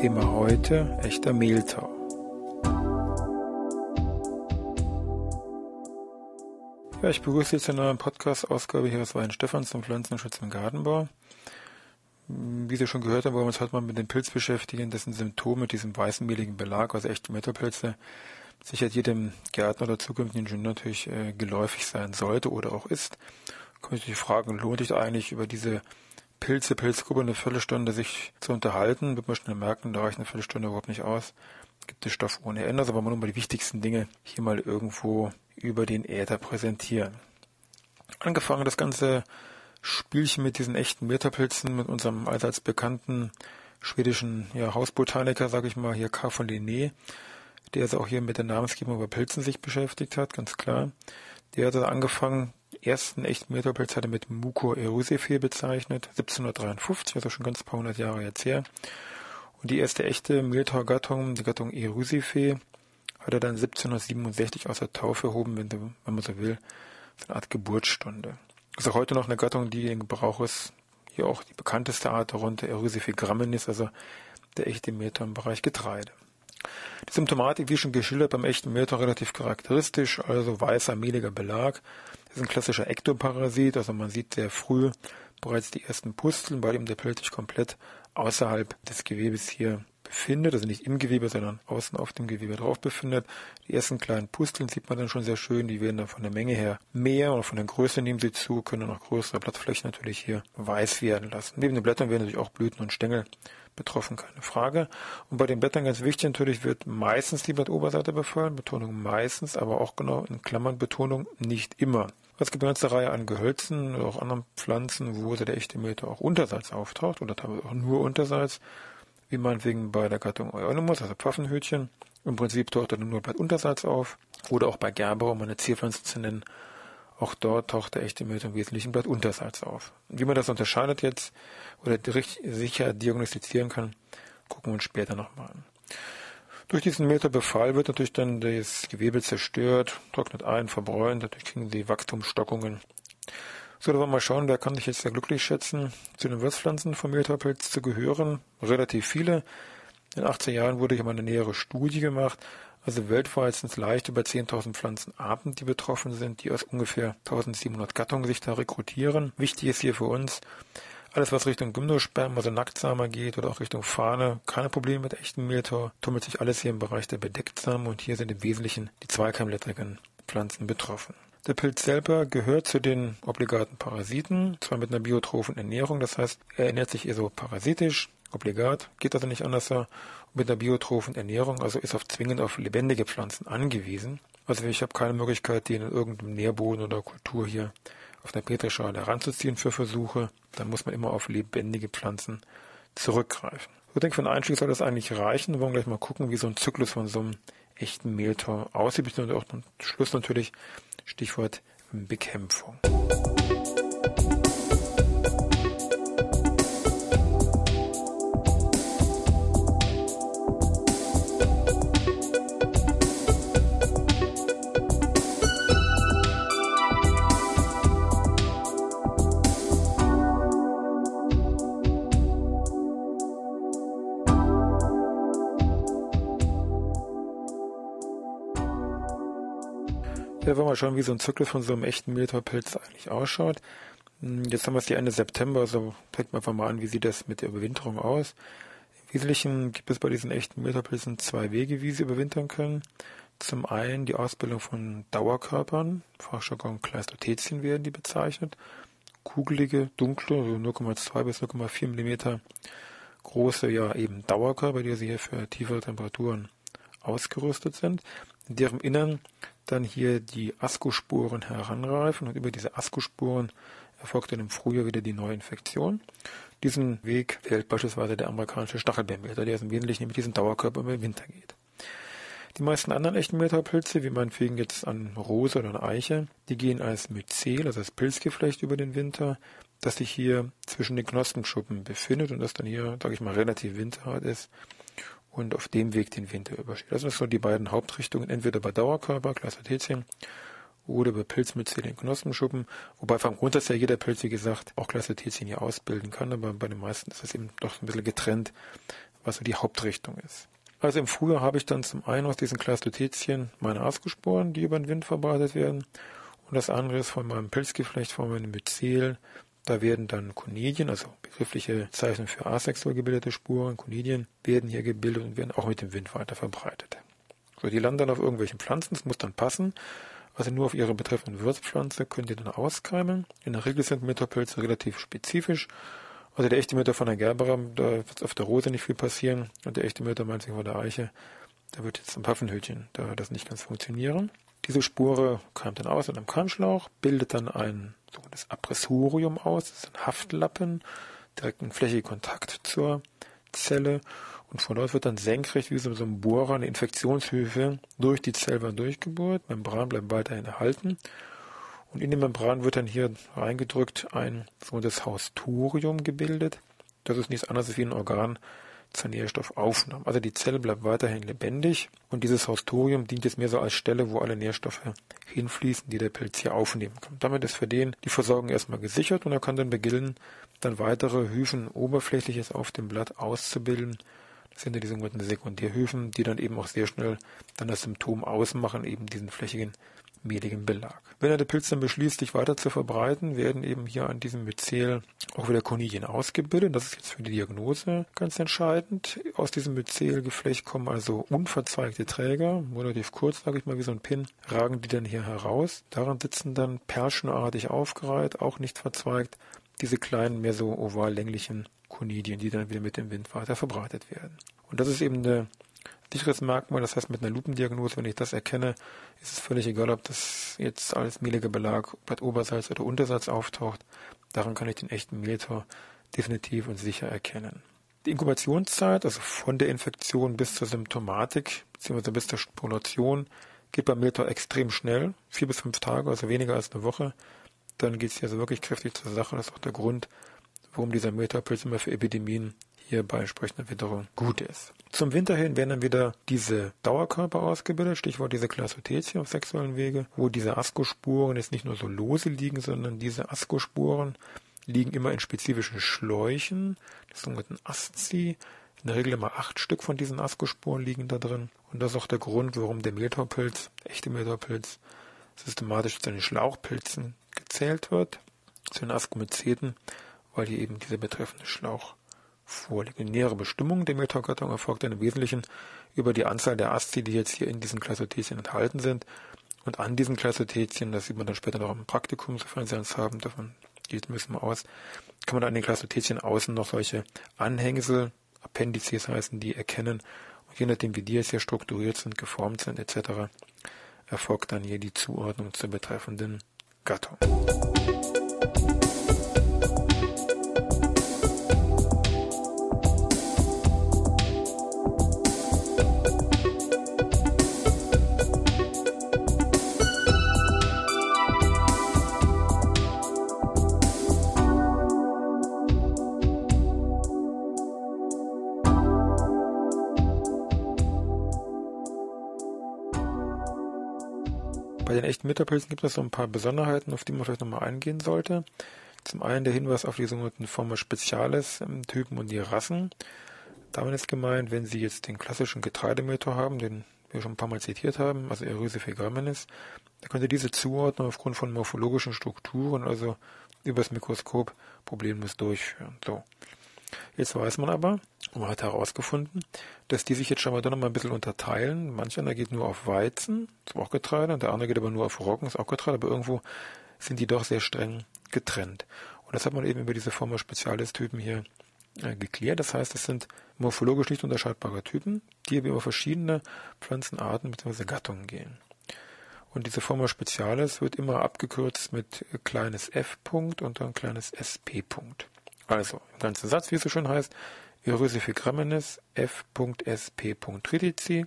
Thema heute echter Mehltau. Ja, ich begrüße Sie zu einer Podcast-Ausgabe hier aus Weihenstephan zum Pflanzenschutz im Gartenbau. Wie Sie schon gehört haben, wollen wir uns heute mal mit dem Pilz beschäftigen, dessen Symptome mit diesem weißen mehligen Belag, also echte Metapilze, sicher jedem Gärtner oder zukünftigen Ingenieur natürlich äh, geläufig sein sollte oder auch ist. Kann ich sich fragen, lohnt sich eigentlich über diese Pilze, Pilzgruppe eine Viertelstunde sich zu unterhalten, wird man schnell merken, da reicht eine Viertelstunde überhaupt nicht aus. Gibt es Stoff ohne Ende, wollen wir nur mal die wichtigsten Dinge hier mal irgendwo über den Äther präsentieren. Angefangen das ganze Spielchen mit diesen echten Metapilzen, mit unserem allseits bekannten schwedischen ja, Hausbotaniker, sage ich mal, hier K. von Linné, der also auch hier mit der Namensgebung über Pilzen sich beschäftigt hat, ganz klar. Der hat also angefangen, ersten echten Metapilz hatte mit Muco erusife bezeichnet, 1753, also schon ganz paar hundert Jahre jetzt her. Und die erste echte Mehltau-Gattung, die Gattung erusife, hat er dann 1767 aus der Taufe erhoben, wenn, wenn man so will, so eine Art Geburtsstunde. Ist auch heute noch eine Gattung, die in Gebrauch ist. Hier auch die bekannteste Art darunter, Erusife graminis, also der echte Mehltau im Bereich Getreide. Die Symptomatik, wie schon geschildert, beim echten Mehltau relativ charakteristisch, also weißer, mehliger Belag, ist ein klassischer Ektoparasit, also man sieht sehr früh bereits die ersten Pusteln, weil eben der Pilz sich komplett außerhalb des Gewebes hier befindet, also nicht im Gewebe, sondern außen auf dem Gewebe drauf befindet. Die ersten kleinen Pusteln sieht man dann schon sehr schön, die werden dann von der Menge her mehr und von der Größe nehmen sie zu, können auch größere Blattflächen natürlich hier weiß werden lassen. Neben den Blättern werden natürlich auch Blüten und Stängel betroffen, keine Frage. Und bei den Blättern ganz wichtig natürlich wird meistens die Blattoberseite befallen, Betonung meistens, aber auch genau in Klammern Betonung nicht immer. Es gibt eine ganze Reihe an Gehölzen oder auch anderen Pflanzen, wo der echte Meter auch Untersalz auftaucht oder teilweise auch nur Untersalz, wie meinetwegen bei der Gattung Euonymus, also Pfaffenhütchen. Im Prinzip taucht er nur Blattuntersatz auf oder auch bei Gerber, um eine Zierpflanze zu nennen. Auch dort taucht der echte Meter im Wesentlichen Blattuntersalz auf. Wie man das unterscheidet jetzt oder sicher diagnostizieren kann, gucken wir uns später nochmal an. Durch diesen Meterbefall wird natürlich dann das Gewebe zerstört, trocknet ein, verbräunt, dadurch kriegen sie Wachstumsstockungen. So, da wollen wir mal schauen, wer kann sich jetzt sehr glücklich schätzen, zu den Wirtspflanzen vom Mehltaupilz zu gehören. Relativ viele. In den 80er Jahren wurde hier mal eine nähere Studie gemacht. Also weltweit sind es leicht über 10.000 Pflanzenarten, die betroffen sind, die aus ungefähr 1.700 Gattungen sich da rekrutieren. Wichtig ist hier für uns, alles, was Richtung Gymnosperm, also Nacktsamer geht oder auch Richtung Fahne, keine Probleme mit echtem Mehltau, tummelt sich alles hier im Bereich der Bedecktsamen und hier sind im Wesentlichen die zweikeimlettrigen Pflanzen betroffen. Der Pilz selber gehört zu den obligaten Parasiten, zwar mit einer biotrophen Ernährung, das heißt, er ernährt sich eher so parasitisch, obligat, geht also nicht anders, mit einer biotrophen Ernährung, also ist auf zwingend auf lebendige Pflanzen angewiesen. Also ich habe keine Möglichkeit, den in irgendeinem Nährboden oder Kultur hier auf der Petrischale heranzuziehen für Versuche, dann muss man immer auf lebendige Pflanzen zurückgreifen. Ich denke, für den Einstieg soll das eigentlich reichen. Wir wollen gleich mal gucken, wie so ein Zyklus von so einem echten Mehltau aussieht. Und auch zum Schluss natürlich Stichwort Bekämpfung. Ja, wollen wir schauen, wie so ein Zyklus von so einem echten Mehltaupilz eigentlich ausschaut. Hm, jetzt haben wir es die Ende September, also fängt man einfach mal an, wie sieht das mit der Überwinterung aus. Im Wesentlichen gibt es bei diesen echten Mehltaupilzen zwei Wege, wie sie überwintern können. Zum einen die Ausbildung von Dauerkörpern, Fachjargon Kleistotezien werden die bezeichnet. Kugelige, dunkle, also 0,2 bis 0,4 Millimeter große, ja eben Dauerkörper, die also hier für tiefere Temperaturen ausgerüstet sind, in deren Innern dann hier die Askosporen heranreifen und über diese Askosporen erfolgt dann im Frühjahr wieder die Neuinfektion. Diesen Weg wählt beispielsweise der amerikanische Stachelbeermeter, der im Wesentlichen mit diesem Dauerkörper den Winter geht. Die meisten anderen echten Mehltaupilze, wie meinetwegen jetzt an Rose oder an Eiche, die gehen als Myzel, also als Pilzgeflecht über den Winter, das sich hier zwischen den Knospenschuppen befindet und das dann hier, sage ich mal, relativ winterhart ist und auf dem Weg den Winter übersteht. Das sind so die beiden Hauptrichtungen, entweder bei Dauerkörper, Glasothetien, oder bei Pilzmyzel in Knospenschuppen, wobei vom Grundsatz her jeder Pilz, wie gesagt, auch Glasothetien hier ausbilden kann, aber bei den meisten ist das eben doch ein bisschen getrennt, was so die Hauptrichtung ist. Also im Frühjahr habe ich dann zum einen aus diesen Klastothetien meine Ascosporen, die über den Wind verbreitet werden. Und das andere ist von meinem Pilzgeflecht, von meinem Myzel. Da werden dann Konidien, also begriffliche Zeichen für asexuell gebildete Spuren, Konidien, werden hier gebildet und werden auch mit dem Wind weiter verbreitet. So, die landen dann auf irgendwelchen Pflanzen, das muss dann passen. Also nur auf ihre betreffende Wirtspflanze können die dann auskeimen. In der Regel sind Metapilze relativ spezifisch also der echte Mütter von der Gerbera, da wird auf der Rose nicht viel passieren. Und der echte Mütter meint sich von der Eiche, da wird jetzt ein Pfaffenhütchen, da das nicht ganz funktionieren. Diese Spure keimt dann aus in einem Keimschlauch, bildet dann ein sogenanntes Appressorium aus, das ist ein Haftlappen, direkt ein flächiger Kontakt zur Zelle und von dort wird dann senkrecht wie so, ein Bohrer eine Infektionshilfe durch die Zellwand durchgebohrt. Membran bleibt weiterhin erhalten und in die Membran wird dann hier reingedrückt ein sogenanntes Haustorium gebildet. Das ist nichts anderes wie ein Organ zur Nährstoffaufnahme. Also die Zelle bleibt weiterhin lebendig und dieses Haustorium dient jetzt mehr so als Stelle, wo alle Nährstoffe hinfließen, die der Pilz hier aufnehmen kann. Damit ist für den die Versorgung erstmal gesichert und er kann dann beginnen, dann weitere Hyphen oberflächliches auf dem Blatt auszubilden. Das sind ja die sogenannten Sekundärhyphen, die dann eben auch sehr schnell dann das Symptom ausmachen, eben diesen flächigen mehligem Belag. Wenn er der Pilz dann beschließt, sich weiter zu verbreiten, werden eben hier an diesem Myzel auch wieder Konidien ausgebildet. Das ist jetzt für die Diagnose ganz entscheidend. Aus diesem Myzelgeflecht kommen also unverzweigte Träger, relativ kurz, sage ich mal, wie so ein Pin, ragen die dann hier heraus. Daran sitzen dann perschenartig aufgereiht, auch nicht verzweigt, diese kleinen, mehr so oval-länglichen Konidien, die dann wieder mit dem Wind weiter verbreitet werden. Und das ist eben eine sicheres Merkmal. Das heißt, mit einer Lupendiagnose, wenn ich das erkenne, ist es völlig egal, ob das jetzt als mehliger Belag bei Oberseits oder Unterseits auftaucht. Daran kann ich den echten Mehltor definitiv und sicher erkennen. Die Inkubationszeit, also von der Infektion bis zur Symptomatik, beziehungsweise bis zur Sporulation, geht beim Mehltor extrem schnell. Vier bis fünf Tage, also weniger als eine Woche. Dann geht es hier also wirklich kräftig zur Sache. Das ist auch der Grund, warum dieser Mehltorpilz immer für Epidemien hier bei entsprechender Witterung gut ist. Zum Winter hin werden dann wieder diese Dauerkörper ausgebildet, Stichwort diese Klassothetien auf sexuellen Wege, wo diese Askospuren jetzt nicht nur so lose liegen, sondern diese Askospuren liegen immer in spezifischen Schläuchen, das sogenannten Aszi. In der Regel immer acht Stück von diesen Askospuren liegen da drin. Und das ist auch der Grund, warum der Mehltaupilz, echte Mehltaupilz, systematisch zu den Schlauchpilzen gezählt wird, zu den Askomyceten, weil hier eben dieser betreffende Schlauch vorliegt. Die nähere Bestimmung der Metagattung erfolgt im Wesentlichen über die Anzahl der Asti, die jetzt hier in diesen Klassothetien enthalten sind. Und an diesen Klassothetien, das sieht man dann später noch im Praktikum, sofern Sie eins haben, davon geht müssen wir aus, kann man an den Klassothetien außen noch solche Anhängsel, Appendices heißen die, erkennen. Und je nachdem, wie die jetzt hier strukturiert sind, geformt sind etc., erfolgt dann hier die Zuordnung zur betreffenden Gattung. den Mitterpilzen gibt es so ein paar Besonderheiten, auf die man vielleicht nochmal eingehen sollte. Zum einen der Hinweis auf die sogenannten Forma Speziales Typen und die Rassen. Damit ist gemeint, wenn Sie jetzt den klassischen Getreidemeter haben, den wir schon ein paar Mal zitiert haben, also Eryse fegraminis, dann könnte diese Zuordnung aufgrund von morphologischen Strukturen, also übers Mikroskop, problemlos durchführen. So. Jetzt weiß man aber, und man hat herausgefunden, dass die sich jetzt schon mal dann noch mal ein bisschen unterteilen. Manch einer geht nur auf Weizen, ist auch Getreide, und der andere geht aber nur auf Roggen, ist auch Getreide, aber irgendwo sind die doch sehr streng getrennt. Und das hat man eben über diese Forma Spezialis-Typen hier äh, geklärt. Das heißt, es sind morphologisch nicht unterscheidbare Typen, die über verschiedene Pflanzenarten bzw. Gattungen gehen. Und diese Formel Spezialis wird immer abgekürzt mit kleines f Punkt und dann kleines sp Punkt. Also, im ganzen Satz, wie es so schon heißt, Erysifigramenis f.sp. Tritici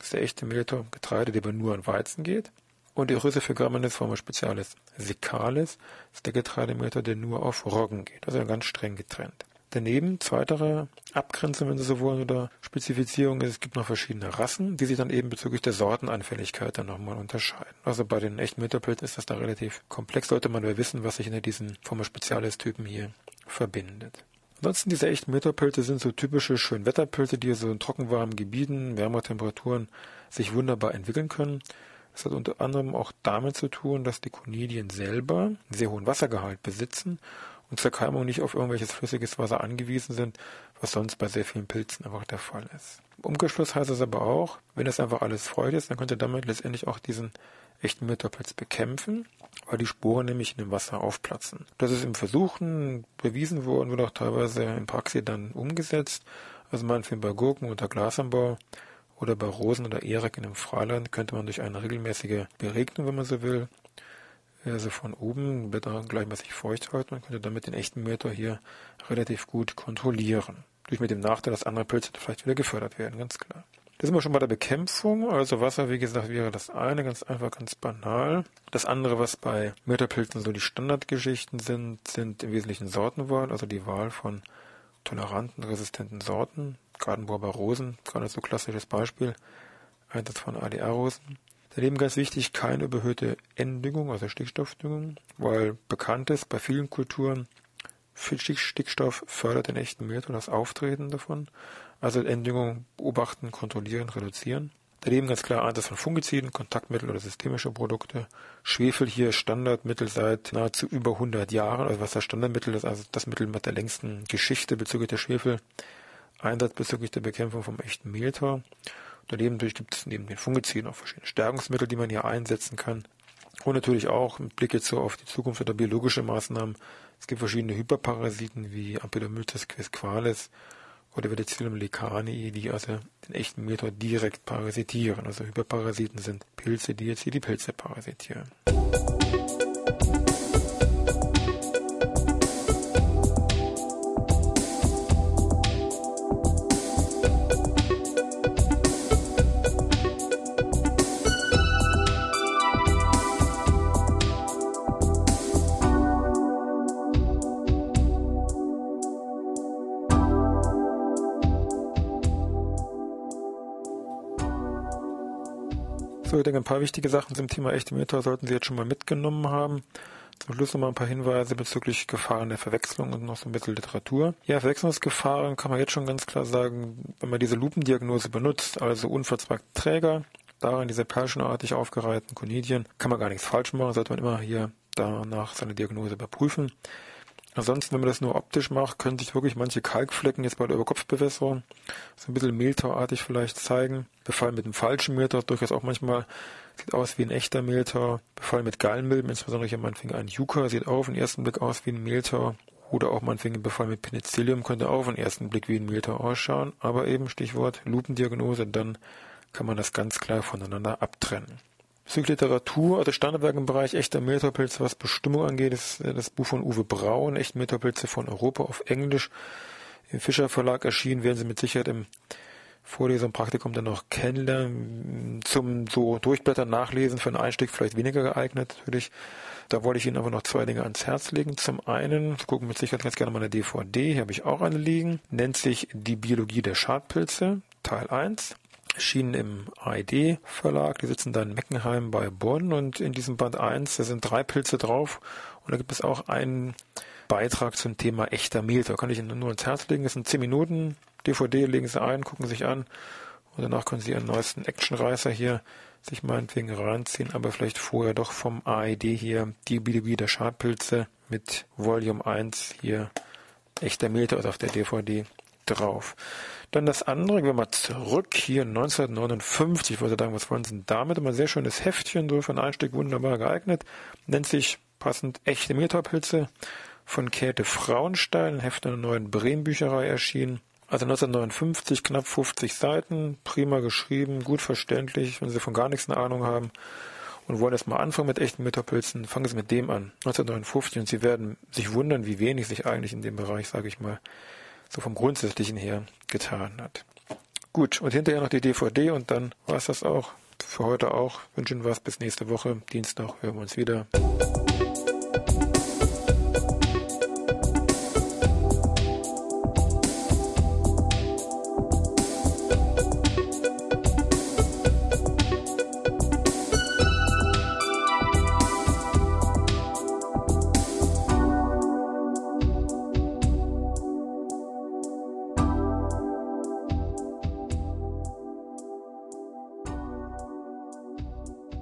ist der echte Mehltau Getreide, der aber nur an Weizen geht. Und Erysifigramenis Forma Spezialis Sicalis ist der Getreidemehltau, der nur auf Roggen geht, also ganz streng getrennt. Daneben, zweitere Abgrenzung, wenn Sie so wollen, oder Spezifizierung ist, es gibt noch verschiedene Rassen, die sich dann eben bezüglich der Sortenanfälligkeit dann nochmal unterscheiden. Also bei den echten Mütterpilzen ist das da relativ komplex, sollte man ja wissen, was sich hinter diesen Forma Spezialis-Typen hier verbindet. Ansonsten diese echten Meterpilze sind so typische Schönwetterpilze, die so in trockenwarmen Gebieten, wärmer Temperaturen sich wunderbar entwickeln können. Es hat unter anderem auch damit zu tun, dass die Konidien selber einen sehr hohen Wassergehalt besitzen und zur Keimung nicht auf irgendwelches flüssiges Wasser angewiesen sind, was sonst bei sehr vielen Pilzen einfach der Fall ist. Im Umkehrschluss heißt es aber auch, wenn das einfach alles Freude ist, dann könnt ihr damit letztendlich auch diesen echten Mütterpilz bekämpfen, weil die Sporen nämlich in dem Wasser aufplatzen. Das ist im Versuchen bewiesen worden, wird auch teilweise in Praxis dann umgesetzt. Also meinetwegen bei Gurken unter Glasanbau oder bei Rosen oder Erik in einem Freiland könnte man durch eine regelmäßige Beregnung, wenn man so will, also von oben Blätter gleichmäßig feucht halten. Man könnte damit den echten Meter hier relativ gut kontrollieren. Durch mit dem Nachteil, dass andere Pilze vielleicht wieder gefördert werden, ganz klar. Da sind wir schon bei der Bekämpfung. Also Wasser, wie gesagt, wäre das eine, ganz einfach, ganz banal. Das andere, was bei Mörderpilzen so die Standardgeschichten sind, sind im Wesentlichen Sortenwahl, also die Wahl von toleranten, resistenten Sorten. Gartenbauer Rosen, gerade so klassisches Beispiel. Einsatz von ADR-Rosen. Daneben ganz wichtig, keine überhöhte Enddüngung, also Stickstoffdüngung, weil bekannt ist bei vielen Kulturen, Stickstoff fördert den echten Mehl und das Auftreten davon. Also Enddüngung beobachten, kontrollieren, reduzieren. Daneben ganz klar Einsatz von Fungiziden, Kontaktmittel oder systemische Produkte. Schwefel hier Standardmittel seit nahezu über 100 Jahren. Also was das Standardmittel ist, also das Mittel mit der längsten Geschichte bezüglich der Schwefel. Einsatz bezüglich der Bekämpfung vom echten Mehltau. Daneben gibt es neben den Fungiziden auch verschiedene Stärkungsmittel, die man hier einsetzen kann. Und natürlich auch mit Blick jetzt so auf die Zukunft oder biologische Maßnahmen. Es gibt verschiedene Hyperparasiten wie Ampelomyces quisqualis oder Verticillum lecanii, die also den echten Meter direkt parasitieren. Also Hyperparasiten sind Pilze, die jetzt hier die Pilze parasitieren. So, ich denke, ein paar wichtige Sachen zum Thema echte Meter sollten Sie jetzt schon mal mitgenommen haben. Zum Schluss noch mal ein paar Hinweise bezüglich Gefahren der Verwechslung und noch so ein bisschen Literatur. Ja, Verwechslungsgefahren kann man jetzt schon ganz klar sagen, wenn man diese Lupendiagnose benutzt, also unverzweigte Träger, darin diese perlchenartig aufgereihten Konidien, kann man gar nichts falsch machen, sollte man immer hier danach seine Diagnose überprüfen. Ansonsten, wenn man das nur optisch macht, können sich wirklich manche Kalkflecken jetzt bei der Überkopfbewässerung so ein bisschen mehltauartig vielleicht zeigen. Befall mit dem falschen Mehltau durchaus auch manchmal sieht aus wie ein echter Mehltau. Befall mit Gallenmilben, insbesondere hier meinetwegen ein Yucca, sieht auch auf den ersten Blick aus wie ein Mehltau. Oder auch meinetwegen ein Befall mit Penicillium könnte auch auf den ersten Blick wie ein Mehltau ausschauen. Aber eben Stichwort Lupendiagnose, dann kann man das ganz klar voneinander abtrennen. Bezüglich also Standardwerk im Bereich echter Mehltaupilze, was Bestimmung angeht, ist äh, das Buch von Uwe Braun, Echte Mehltaupilze von Europa auf Englisch. Im Fischer Verlag erschienen, werden Sie mit Sicherheit im Vorlesung, Praktikum dann noch kennenlernen. Zum so Durchblättern, Nachlesen für einen Einstieg vielleicht weniger geeignet, natürlich. Da wollte ich Ihnen aber noch zwei Dinge ans Herz legen. Zum einen, Sie gucken mit Sicherheit ganz gerne meine DVD, hier habe ich auch eine liegen, nennt sich Die Biologie der Schadpilze, Teil 1 erschienen im AED Verlag. Die sitzen da in Meckenheim bei Bonn und in diesem Band 1, da sind drei Pilze drauf und da gibt es auch einen Beitrag zum Thema echter Mehl. Da kann ich Ihnen nur ins Herz legen. Das sind 10 Minuten DVD, legen Sie ein, gucken sich an und danach können Sie Ihren neuesten Actionreißer hier sich meinetwegen reinziehen, aber vielleicht vorher doch vom AED hier die Biologie der Schadpilze mit Volume 1 hier echter Mehl also auf der DVD drauf. Dann das andere, gehen wir mal zurück, hier 1959, ich wollte sagen, was wollen Sie denn damit? Immer sehr schönes Heftchen, so für ein Einstieg wunderbar geeignet, nennt sich passend Echte Mehltaupilze von Käthe Frauenstein, ein Heft einer neuen Bremen-Bücherei erschienen. Also 1959, knapp 50 Seiten, prima geschrieben, gut verständlich, wenn Sie von gar nichts eine Ahnung haben. und wollen erstmal anfangen mit echten Mütterpilzen, fangen Sie mit dem an, 1959, und Sie werden sich wundern, wie wenig sich eigentlich in dem Bereich, sage ich mal, so vom Grundsätzlichen her getan hat. Gut, und hinterher noch die DVD und dann war es das auch. Für heute auch. Wünschen was bis nächste Woche. Dienstag hören wir uns wieder.